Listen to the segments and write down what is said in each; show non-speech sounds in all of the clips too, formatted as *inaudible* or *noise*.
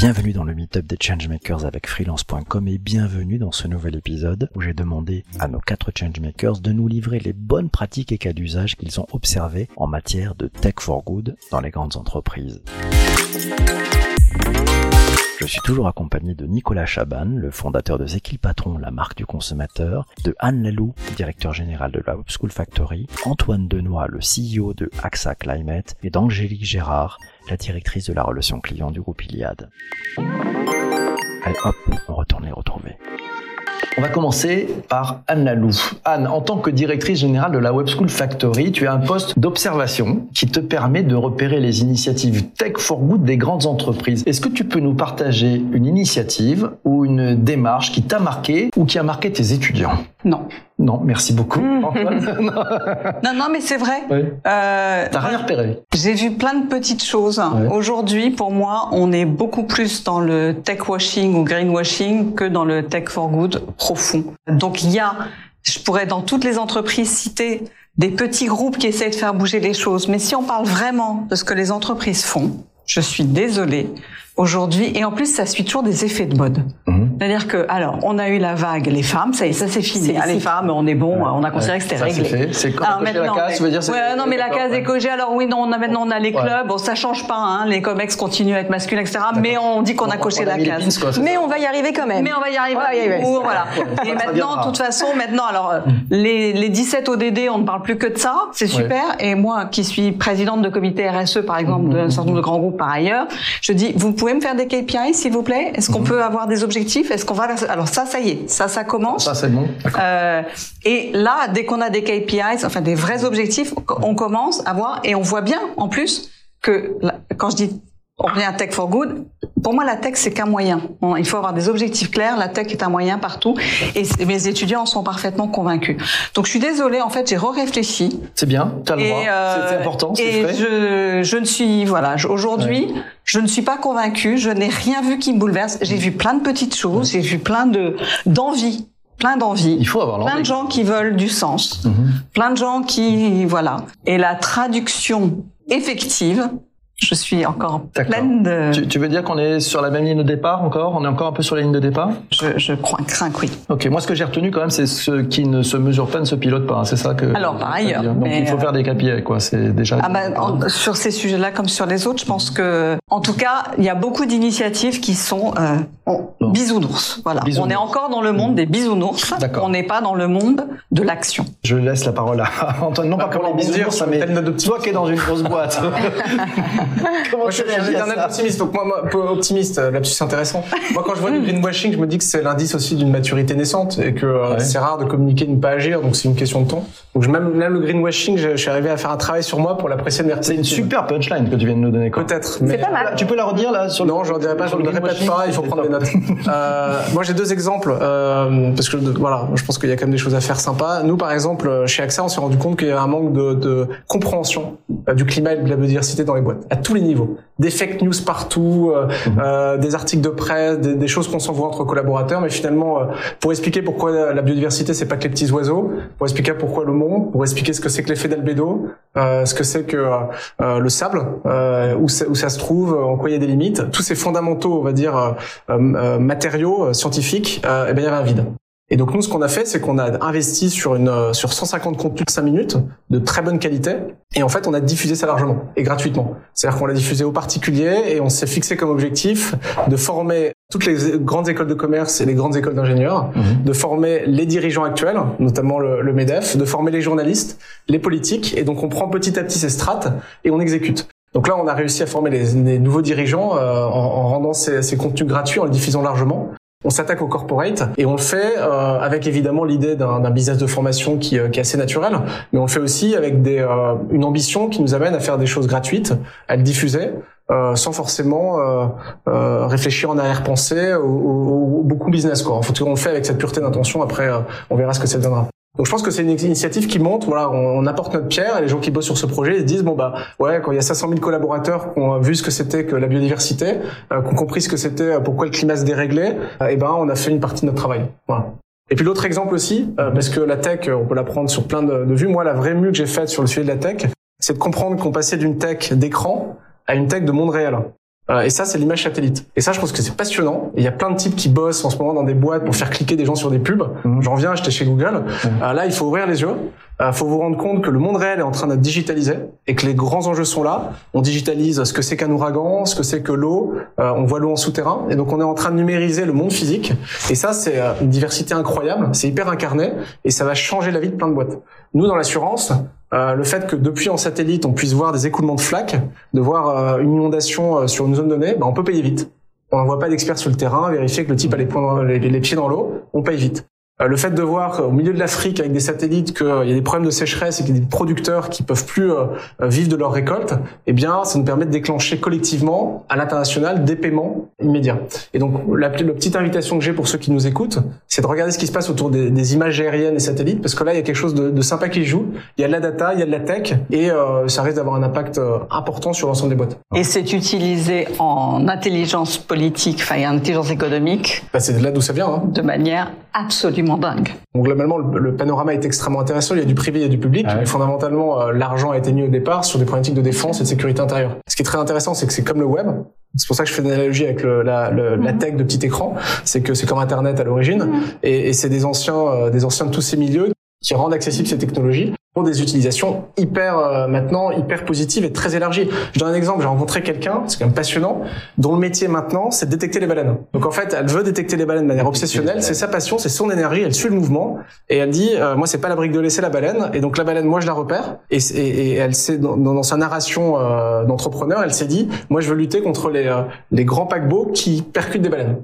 Bienvenue dans le meetup des changemakers avec freelance.com et bienvenue dans ce nouvel épisode où j'ai demandé à nos quatre changemakers de nous livrer les bonnes pratiques et cas d'usage qu'ils ont observés en matière de tech for good dans les grandes entreprises. Je suis toujours accompagné de Nicolas Chaban, le fondateur de Zekil Patron, la marque du consommateur, de Anne Lalou, directeur général de la Web School Factory, Antoine Denoy, le CEO de AXA Climate, et d'Angélique Gérard, la directrice de la relation client du groupe Iliad. Allez hop, on retourne les retrouver. On va commencer par Anne Lalou. Anne, en tant que directrice générale de la Web School Factory, tu as un poste d'observation qui te permet de repérer les initiatives Tech for Good des grandes entreprises. Est-ce que tu peux nous partager une initiative ou une démarche qui t'a marqué ou qui a marqué tes étudiants? Non. Non, merci beaucoup. *laughs* non, non, mais c'est vrai. Oui. Euh, T'as rien repéré J'ai vu plein de petites choses. Aujourd'hui, pour moi, on est beaucoup plus dans le tech washing ou greenwashing que dans le tech for good profond. Donc il y a, je pourrais dans toutes les entreprises citer des petits groupes qui essayent de faire bouger les choses. Mais si on parle vraiment de ce que les entreprises font, je suis désolée, aujourd'hui, et en plus ça suit toujours des effets de mode. Mhm. C'est-à-dire que, alors, on a eu la vague, les femmes, ça y est, ça c'est fini. Ah, les femmes, on est bon, on a considéré que c'était réglé. C'est comme la case, tu veux dire ouais, non, mais la case écogée, alors oui, non, on a maintenant on a les clubs, bon, ça change pas, hein, les comex continuent à être masculins, etc. Mais on dit qu'on a coché la case. mais on va y arriver quand même. Mais on va y arriver. voilà. *laughs* Et maintenant, de toute façon, maintenant, alors, euh, les, les 17 ODD, on ne parle plus que de ça, c'est super. Et moi, qui suis présidente de comité RSE, par exemple, d'un certain nombre de grands groupes par ailleurs, je dis, vous pouvez me faire des KPI, s'il vous plaît? Est-ce qu'on mhm. peut avoir des objectifs? Est-ce qu'on va Alors ça, ça y est, ça, ça commence. Ça, c'est bon. Euh, et là, dès qu'on a des KPIs, enfin des vrais objectifs, on commence à voir et on voit bien, en plus, que quand je dis on revient à Tech for Good. Pour moi, la tech, c'est qu'un moyen. Il faut avoir des objectifs clairs. La tech est un moyen partout. Et mes étudiants en sont parfaitement convaincus. Donc, je suis désolée. En fait, j'ai réfléchi. C'est bien. Tu as le droit. Euh, c'est important. Et je, je ne suis, voilà, aujourd'hui, je ne suis pas convaincue. Je n'ai rien vu qui me bouleverse. J'ai vu plein de petites choses. J'ai vu plein de, d'envie plein d'envie. Il faut avoir Plein de gens qui veulent du sens. Mhm. Plein de gens qui, voilà. Et la traduction effective, je suis encore pleine de... Tu, tu veux dire qu'on est sur la même ligne de départ encore? On est encore un peu sur la ligne de départ? Je, je crois, crains que oui. Ok, moi ce que j'ai retenu quand même, c'est ce qui ne se mesure pas ne se pilote pas. Hein. C'est ça que... Alors par ailleurs. Donc il faut faire des KPI, quoi. C'est déjà... Ah bah, sur ces sujets-là comme sur les autres, je pense que... En tout cas, il y a beaucoup d'initiatives qui sont euh, bisounours. Voilà. On est encore dans le monde des bisounours. On n'est pas dans le monde de l'action. Je laisse la parole à *laughs* Antoine. Non pas pour les bisounours, mais toi qui es dans une grosse boîte. *laughs* *laughs* moi, je suis un optimiste. Donc moi, moi optimiste, euh, là-dessus c'est intéressant. Moi, quand je vois du greenwashing, je me dis que c'est l'indice aussi d'une maturité naissante et que euh, c'est rare de communiquer, de ne pas agir. Donc c'est une question de temps. Donc même là, le greenwashing, je, suis arrivé à faire un travail sur moi pour l'apprécier de C'est une super punchline que tu viens de nous donner. Peut-être. C'est pas mal. Tu peux la redire là sur Non, je ne dirai pas. Je ne répète pas. Il faut prendre des notes. euh, moi, j'ai deux exemples euh, parce que voilà, je pense qu'il y a quand même des choses à faire sympas. Nous, par exemple, chez AXA, on s'est rendu compte qu'il y a un manque de, de compréhension du climat et de la biodiversité dans les boîtes à tous les niveaux des fake news partout, euh, euh, des articles de presse, des, choses qu'on s'envoie entre collaborateurs, mais finalement, euh, pour expliquer pourquoi la biodiversité, c'est pas que les petits oiseaux, pour expliquer pourquoi le monde, pour expliquer ce que c'est que l'effet d'albédo, ce que c'est que le sable, où, où, ça se trouve, en quoi il y a des limites, tous ces fondamentaux, on va dire, matériaux scientifiques, eh bien, il y avait un vide. Et donc nous, ce qu'on a fait, c'est qu'on a investi sur une euh, sur 150 contenus de 5 minutes de très bonne qualité, et en fait, on a diffusé ça largement et gratuitement. C'est-à-dire qu'on l'a diffusé aux particuliers et on s'est fixé comme objectif de former toutes les grandes écoles de commerce et les grandes écoles d'ingénieurs, mhm. de former les dirigeants actuels, notamment le, le, Medef, de former les journalistes, les politiques, et donc on prend petit à petit ces strates et on exécute. Donc là, on a réussi à former les, les nouveaux dirigeants euh, en, en, rendant ces, ces, contenus gratuits, en les diffusant largement. On s'attaque au corporate et on le fait euh, avec évidemment l'idée d'un business de formation qui, euh, qui, est assez naturel, mais on le fait aussi avec des, euh, une ambition qui nous amène à faire des choses gratuites, à le diffuser, euh, sans forcément euh, réfléchir en arrière-pensée ou, beaucoup business quoi. En fait, on le fait avec cette pureté d'intention. Après, on verra ce que ça donnera. Donc je pense que c'est une initiative qui monte. Voilà, on, apporte notre pierre et les gens qui bossent sur ce projet se disent bon bah ouais quand il y a 500 000 collaborateurs qui ont vu ce que c'était que la biodiversité, euh, qui ont compris ce que c'était, euh, pourquoi le climat se déréglait, euh, et ben on a fait une partie de notre travail. Et puis l'autre exemple aussi, euh, parce que la tech, on peut la prendre sur plein de, de vues. Moi, la vraie mue que j'ai faite sur le sujet de la tech, c'est de comprendre qu'on passait d'une tech d'écran à une tech de monde réel. Euh, et ça, c'est l'image satellite. Et ça, je pense que c'est passionnant. Il y a plein de types qui bossent en ce moment dans des boîtes pour faire cliquer des gens sur des pubs. Mmh. J'en viens, j'étais chez Google. Mmh. Euh, là, il faut ouvrir les yeux. Il euh, faut vous rendre compte que le monde réel est en train d'être digitalisé et que les grands enjeux sont là. On digitalise ce que c'est qu'un ouragan, ce que c'est que l'eau. On voit l'eau en souterrain. Et donc, on est en train de numériser le monde physique. Et ça, c'est une diversité incroyable. C'est hyper incarné et ça va changer la vie de plein de boîtes. Nous, dans l'assurance, euh, le fait que depuis en satellite, on puisse voir des écoulements de flaques, de voir euh, une inondation euh, sur une zone donnée, bah, on peut payer vite. On n'envoie pas d'experts sur le terrain, vérifier que le type a les, les pieds dans l'eau, on paye vite. Euh, le fait de voir au milieu de l'Afrique avec des satellites qu'il y a des problèmes de sécheresse et qu'il y a des producteurs qui peuvent plus euh, vivre de leur récolte, eh bien, ça nous permet de déclencher collectivement à l'international des paiements immédiats. Et donc, la, la petite invitation que j'ai pour ceux qui nous écoutent, c'est de regarder ce qui se passe autour des, des, images aériennes et satellites, parce que là, il y a quelque chose de, de, sympa qui joue. Il y a de la data, il y a de la tech, et euh, ça risque d'avoir un impact important sur l'ensemble des boîtes. Et c'est utilisé en intelligence politique, enfin, et intelligence économique. Bah, c'est de là d'où ça vient. Hein. De manière absolument dingue. Donc globalement, le, panorama est extrêmement intéressant. Il y a du privé, il y a du public. Mais fondamentalement, euh, l'argent a été mis au départ sur des problématiques de défense et de sécurité intérieure. Ce qui est très intéressant, c'est que c'est comme le web. C'est pour ça que je fais une analogie avec le, la, la, mhm. tech de petit écran. C'est que c'est comme Internet à l'origine, mhm. et, et c'est des anciens, euh, des anciens de tous ces milieux qui rendent accessibles ces technologies des utilisations hyper euh, maintenant hyper positives et très élargies. Je donne un exemple, j'ai rencontré quelqu'un, c'est quand même passionnant, dont le métier maintenant c'est de détecter les baleines. Donc en fait, elle veut détecter les baleines de manière obsessionnelle, c'est sa passion, c'est son énergie, elle suit le mouvement et elle dit euh, moi c'est pas la brique de laisser la baleine et donc la baleine moi je la repère et, elle s'est dans, sa narration euh, d'entrepreneur, elle s'est dit moi je veux lutter contre les les grands paquebots qui percutent des baleines.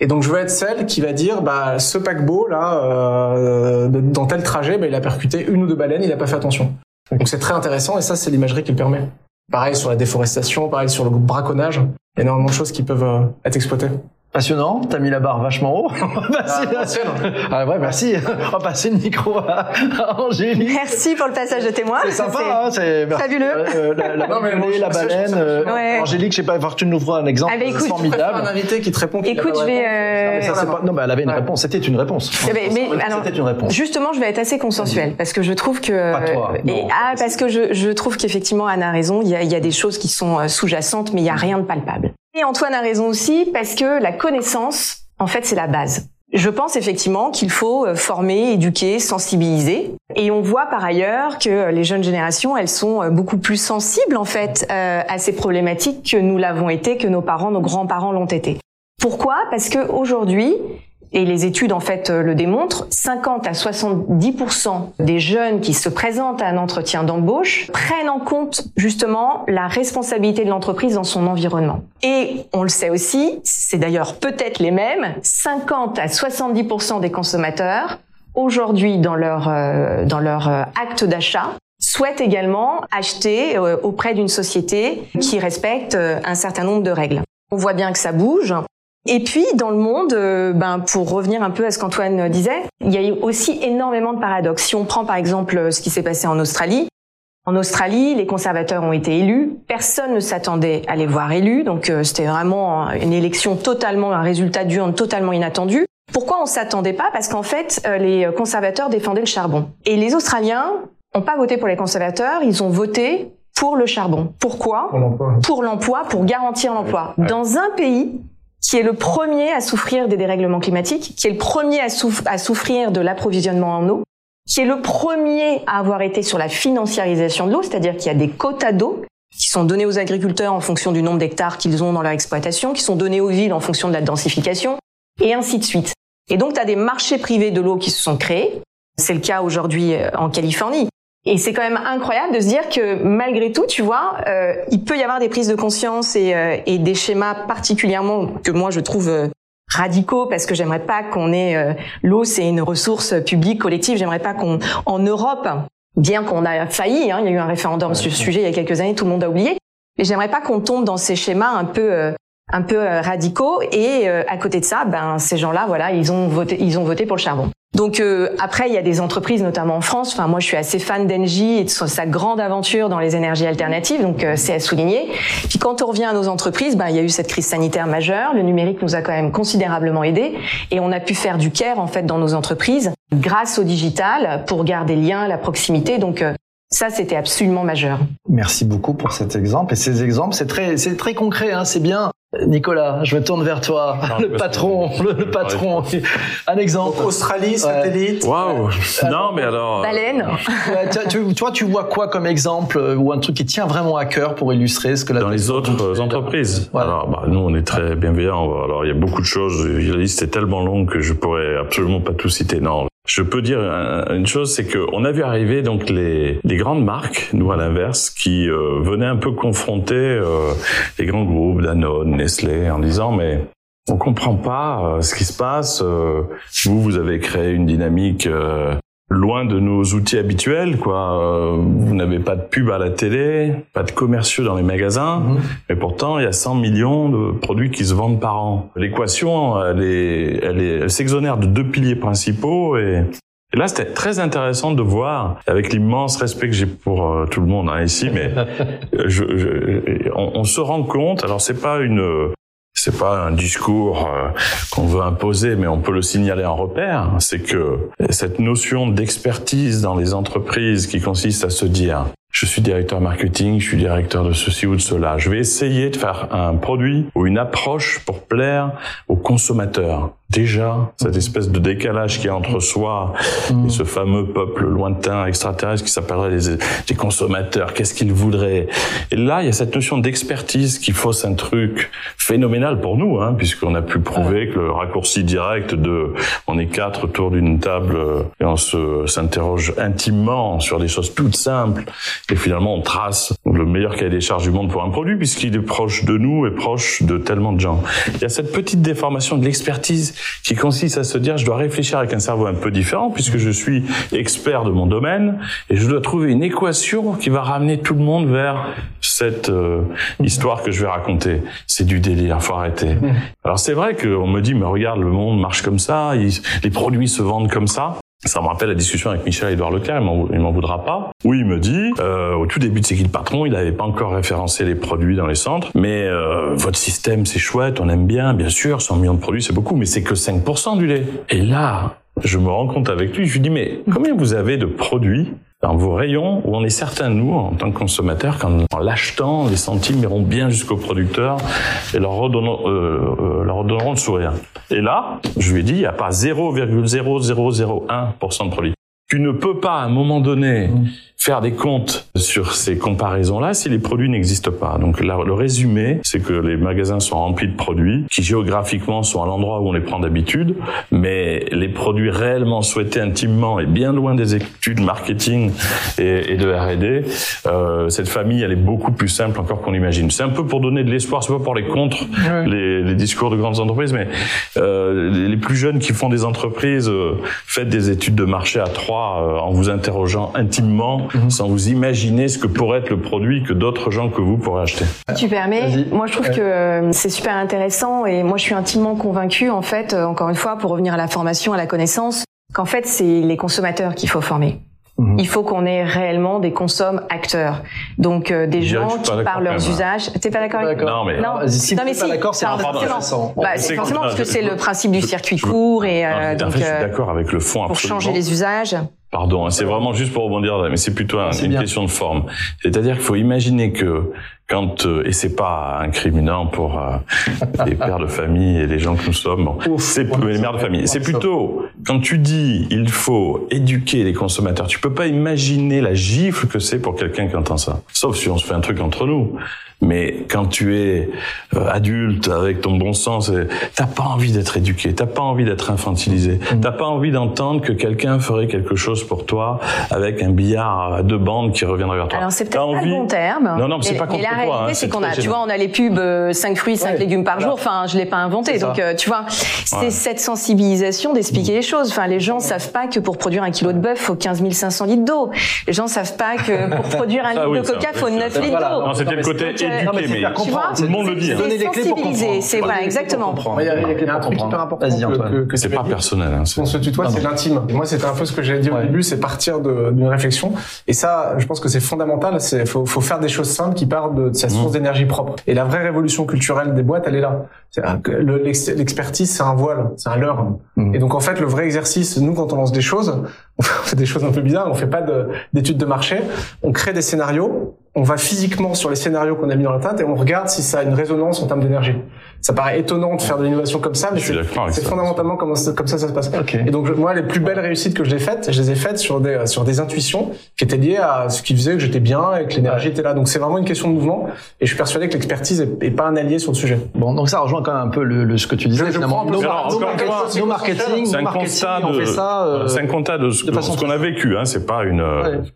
Et donc je veux être celle qui va dire bah ce paquebot là tel trajet bah, il a percuté une ou deux baleines, il n'a pas fait attention. Donc c'est très intéressant et ça c'est l'imagerie qui le permet. Pareil sur la déforestation, pareil sur le braconnage, énormément de choses qui peuvent euh, être exploitées. Passionnant, t'as mis la barre vachement haut. *laughs* Passer, ah, ah, ouais, merci. On va passer le micro à, Angélique. Merci pour le passage de témoin. C'est sympa, hein, c'est fabuleux. Euh, la, la, non, mais la baleine. Euh, ouais. Angélique, je sais pas, tu nous feras un exemple ah, bah, écoute, formidable. Un invité qui te répond. Écoute, je vais. Euh... Non, mais, pas... non, mais elle avait une réponse. C'était une réponse. Eh ben, mais, mais alors, une réponse. Justement, je vais être assez consensuelle parce que je trouve que. Pas toi. Et, ah, parce que je, je trouve qu'effectivement, Anne a raison. Il y a, il y a des choses qui sont euh, sous-jacentes, mais il y a rien de palpable. Et Antoine a raison aussi parce que la connaissance en fait, c'est la base. Je pense effectivement qu'il faut euh, former, éduquer, sensibiliser. Et on voit par ailleurs que les jeunes générations, elles sont euh, beaucoup plus sensibles en fait euh, à ces problématiques que nous l'avons été, que nos parents, nos grands-parents l'ont été. Pourquoi? Parce que aujourd'hui, et les études en fait euh, le démontrent, 50 à 70% des jeunes qui se présentent à un entretien d'embauche prennent en compte justement la responsabilité de l'entreprise dans son environnement. Et on le sait aussi, c'est d'ailleurs peut-être les mêmes, 50 à 70% des consommateurs aujourd'hui dans leur euh, dans leur euh, acte d'achat souhaitent également acheter auprès d'une société qui respecte un certain nombre de règles. On voit bien que ça bouge. Et puis dans le monde, euh, ben pour revenir un peu à ce qu'Antoine disait, il y a eu aussi énormément de paradoxes. Si on prend par exemple ce qui s'est passé en Australie, en Australie, les conservateurs ont été élus. Personne ne s'attendait à les voir élus, donc euh, c'était vraiment une élection totalement, un résultat du totalement inattendu. Pourquoi on s'attendait pas? Parce qu'en fait, euh, les conservateurs défendaient le charbon. Et les Australiens n'ont pas voté pour les conservateurs, ils ont voté pour le charbon. Pourquoi? Pour l'emploi, pour, garantir l'emploi. Dans un pays qui est le premier à souffrir des dérèglements climatiques, qui est le premier à, souffrir de l'approvisionnement en eau, qui est le premier à avoir été sur la financiarisation de l'eau, c'est-à-dire qu'il y a des quotas d'eau qui sont donnés aux agriculteurs en fonction du nombre d'hectares qu'ils ont dans leur exploitation, qui sont donnés aux villes en fonction de la densification, et ainsi de suite. Et donc, tu as des marchés privés de l'eau qui se sont créés. C'est le cas aujourd'hui euh, en Californie. Et c'est quand même incroyable de se dire que malgré tout, tu vois, euh, il peut y avoir des prises de conscience et, euh, et, des schémas particulièrement que moi je trouve euh, radicaux parce que j'aimerais pas qu'on ait l'eau, c'est une ressource publique collective. J'aimerais pas qu'on en Europe, bien qu'on a failli, hein, il y a eu un référendum sur ce sujet il y a quelques années, tout le monde a oublié. Mais j'aimerais pas qu'on tombe dans ces schémas un peu un peu radicaux et à côté de ça, ben ces gens-là, voilà, ils ont voté, ils ont voté pour le charbon. Donc euh, après, il y a des entreprises, notamment en France. Enfin, moi, je suis assez fan d'Engie et de sa grande aventure dans les énergies alternatives, donc euh, c'est à souligner. Puis quand on revient à nos entreprises, ben, il y a eu cette crise sanitaire majeure. Le numérique nous a quand même considérablement aidé et on a pu faire du care en fait dans nos entreprises grâce au digital pour garder lien, la proximité. Donc euh, Ça, c'était absolument majeur. Merci beaucoup pour cet exemple. Et ces exemples, c'est très, c'est très concret. Hein, c'est bien. Nicolas, je me tourne vers toi, le patron, le, patron. Un exemple. Australie, satellite. Waouh. *laughs* Non, mais alors. Euh, Baleine. tu, toi, tu vois quoi comme exemple euh, ou un truc qui tient vraiment à cœur pour illustrer ce que la dans les autres entreprises. Alors, bah, nous, on est très bienveillants. Alors, il y a beaucoup de choses. La liste est tellement longue que je pourrais absolument pas tout citer. Non, je peux dire une chose, c'est qu'on a vu arriver donc les, les grandes marques, nous à l'inverse, qui euh, venaient un peu confronter euh, les grands groupes, Danone, Nestlé, en disant mais on comprend pas euh, ce qui se passe. vous, vous avez créé une dynamique loin de nos outils habituels, quoi. Euh, vous n'avez pas de pub à la télé, pas de commerciaux dans les magasins, mhm. mais pourtant il y a 100 millions de produits qui se vendent par an. L'équation, elle est, elle est, elle s'exonère de deux piliers principaux et et là, c'était très intéressant de voir, avec l'immense respect que j'ai pour euh, tout le monde hein, ici, mais *laughs* je, je, on, on, se rend compte. Alors, c'est pas une c'est pas un discours euh, qu'on veut imposer, mais on peut le signaler en repère. C'est que cette notion d'expertise dans les entreprises qui consiste à se dire je suis directeur marketing, je suis directeur de ceci ou de cela. Je vais essayer de faire un produit ou une approche pour plaire aux consommateurs déjà cette espèce de décalage qui est entre soi et ce fameux peuple lointain extraterrestre qui s'appellerait les, consommateurs, qu'est-ce qu'ils voudraient? Et là, il y a cette notion d'expertise qui fausse un truc phénoménal pour nous, hein, puisqu'on a pu prouver que le raccourci direct de on est quatre autour d'une table et on se s'interroge intimement sur des choses toutes simples et finalement on trace le meilleur cahier des charges du monde pour un produit puisqu'il est proche de nous et proche de tellement de gens. Il y a cette petite déformation de l'expertise qui consiste à se dire je dois réfléchir avec un cerveau un peu différent puisque je suis expert de mon domaine et je dois trouver une équation qui va ramener tout le monde vers cette euh, histoire que je vais raconter. C'est du délire, faut arrêter. Alors c'est vrai qu'on me dit mais regarde le monde marche comme ça, les produits se vendent comme ça. Ça me rappelle la discussion avec Michel-Édouard Leclerc, il m'en voudra pas. Oui, il me dit, euh, au tout début de C'est qui le patron, il n'avait pas encore référencé les produits dans les centres, mais euh, votre système c'est chouette, on aime bien, bien sûr, 100 millions de produits c'est beaucoup, mais c'est que 5% du lait. Et là, je me rends compte avec lui, je lui dis, mais combien vous avez de produits dans vos rayons où on est certain, nous, en tant que consommateurs, qu'en l'achetant, les centimes iront bien jusqu'au producteur et leur redonneront, euh, euh, leur redonneront le sourire. Et là, je lui ai dit, il n'y a pas 0,0001% de produits. Tu ne peux pas, à un moment donné, mmh faire des comptes sur ces comparaisons-là si les produits n'existent pas. Donc le résumé, c'est que les magasins sont remplis de produits qui géographiquement sont à l'endroit où on les prend d'habitude, mais les produits réellement souhaités intimement et bien loin des études marketing et, de R&D, euh, cette famille elle est beaucoup plus simple encore qu'on imagine. C'est un peu pour donner de l'espoir, c'est pas pour les contre les, les, discours de grandes entreprises, mais euh, les plus jeunes qui font des entreprises, euh, faites des études de marché à trois euh, en vous interrogeant intimement Mhm. sans vous imaginer ce que pourrait être le produit que d'autres gens que vous pourraient acheter. Tu permets Moi, je trouve que euh, c'est super intéressant et moi, je suis intimement convaincue, en fait, euh, encore une fois, pour revenir à la formation, à la connaissance, qu'en fait, c'est les consommateurs qu'il faut former. Mhm. Il faut qu'on ait réellement des consommes acteurs. Donc euh, des gens qui parlent leurs usages. T'es pas d'accord avec Non mais non, si non, mais pas d'accord, c'est forcément. Bah, c'est forcément parce que c'est le principe du circuit court et euh, donc. je suis d'accord avec le fond. Pour changer les usages. Pardon, hein, c'est vraiment juste pour rebondir, mais c'est plutôt une question de forme. C'est-à-dire qu'il faut imaginer que quand euh, et c'est pas incriminant pour euh, *laughs* les pères de famille et les gens que nous sommes, c'est les mères de famille. C'est plutôt quand tu dis il faut éduquer les consommateurs, tu peux pas imaginer la gifle que c'est pour quelqu'un qui entend ça. Sauf si on se fait un truc entre nous. Mais quand tu es euh, adulte avec ton bon sens, t'as pas envie d'être éduqué, t'as pas envie d'être infantilisé, mm. t'as pas envie d'entendre que quelqu'un ferait quelque chose pour toi avec un billard à deux bandes qui reviendrait vers toi. Alors c'est peut-être pas le bon terme. Non non, c'est pas contre la réalité, hein, c'est qu'on a, tu vois, on a les pubs 5 euh, fruits, 5 légumes par jour. Enfin, je l'ai pas inventé, donc euh, tu vois, c'est cette sensibilisation d'expliquer les choses. Enfin, les gens savent pas que pour produire un kilo de bœuf, faut 15 500 litres d'eau. Les gens savent pas que pour produire un *laughs* ah litre de coca, faut 9 litres d'eau. Non, c'était le côté non, mais, tu vois, tout le monde le dit. Hein. Les clés pour comprendre. C'est vrai, exactement. Il y a un truc hyper important. C'est pas personnel. On se tutoie, c'est l'intime. Moi, c'était un peu ce que j'ai dit au début, c'est partir d'une réflexion. Et ça, je pense que c'est fondamental. C'est faut, faut faire des choses simples qui partent de, sa source mmh. d'énergie propre. Et la vraie révolution culturelle des boîtes, elle est là. L'expertise, c'est un voile, c'est un leurre. Mmh. Et donc en fait, le vrai exercice, nous, quand on lance des choses, *laughs* on fait des choses un peu bizarres. On fait pas d'études de, de marché. On crée des scénarios on va physiquement sur les scénarios qu'on a mis dans la tête et on regarde si ça a une résonance en termes d'énergie. Ça paraît étonnant de faire de l'innovation comme ça, mais c'est fondamentalement comme ça, comme ça ça se passe. Et donc moi, les plus belles réussites que j'ai faites, je les ai faites sur des sur des intuitions qui étaient liées à ce qui faisait que j'étais bien et que l'énergie était là. Donc c'est vraiment une question de mouvement. Et je suis persuadé que l'expertise est, pas un allié sur le sujet. Bon, donc ça rejoint quand même un peu le, ce que tu disais. Je, finalement, nos, marketing, c'est un constat de, c'est un constat de ce, qu'on a vécu. Hein. C'est pas une,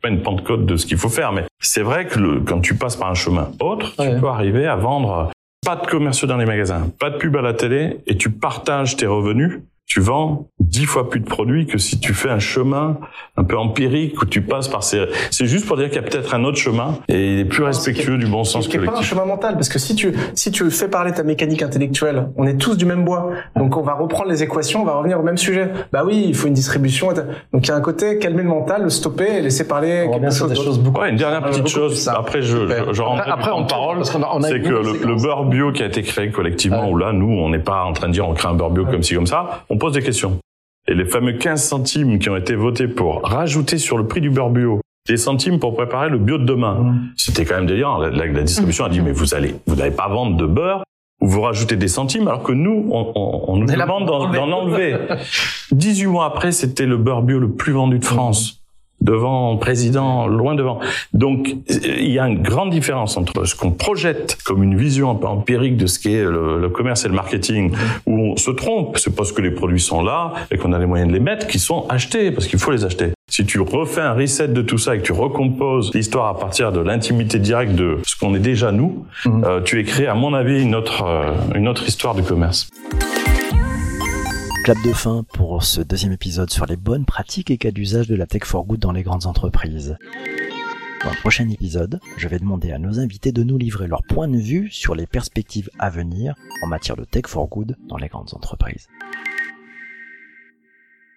pas une pentecôte de ce qu'il faut faire, mais c'est vrai que le, quand tu passes par un chemin autre, tu peux arriver à vendre pas de commerciaux dans les magasins, pas de pub à la télé, et tu partages tes revenus tu vends dix fois plus de produits que si tu fais un chemin un peu empirique où tu passes par ces. C'est juste pour dire qu'il y a peut-être un autre chemin et il est plus respectueux du bon sens collectif. C'est pas un chemin mental parce que si tu si tu fais parler ta mécanique intellectuelle, on est tous du même bois, donc on va reprendre les équations, on va revenir au même sujet. Bah oui, il faut une distribution. Donc il y a un côté calmer le mental, le stopper et laisser parler quelque chose. Des choses beaucoup. Ouais, une dernière petite chose. Après, je je, je rentre après, en parole. C'est que le, beurre bio qui a été créé collectivement, où là, nous, on n'est pas en train de dire on crée un beurre bio comme ci comme ça pose des questions. Et les fameux 15 centimes qui ont été votés pour rajouter sur le prix du beurre bio des centimes pour préparer le bio de demain, mmh. c'était quand même délirant. La, la, distribution a dit mais vous allez, vous n'allez pas vendre de beurre ou vous rajoutez des centimes alors que nous, on, on, nous demande d'en enlever. *laughs* 18 mois après, c'était le beurre bio le plus vendu de France devant président, loin devant. Donc il y a une grande différence entre ce qu'on projette comme une vision un peu empirique de ce qu'est le, le, commerce et le marketing, où on se trompe, c'est parce que les produits sont là et qu'on a les moyens de les mettre, qui sont achetés, parce qu'il faut les acheter. Si tu refais un reset de tout ça et que tu recomposes l'histoire à partir de l'intimité directe de ce qu'on est déjà nous, mmh. euh, tu écris, à mon avis, une autre, euh, une autre histoire du commerce clap de fin pour ce deuxième épisode sur les bonnes pratiques et cas d'usage de la tech for good dans les grandes entreprises. Dans le prochain épisode, je vais demander à nos invités de nous livrer leur point de vue sur les perspectives à venir en matière de tech for good dans les grandes entreprises.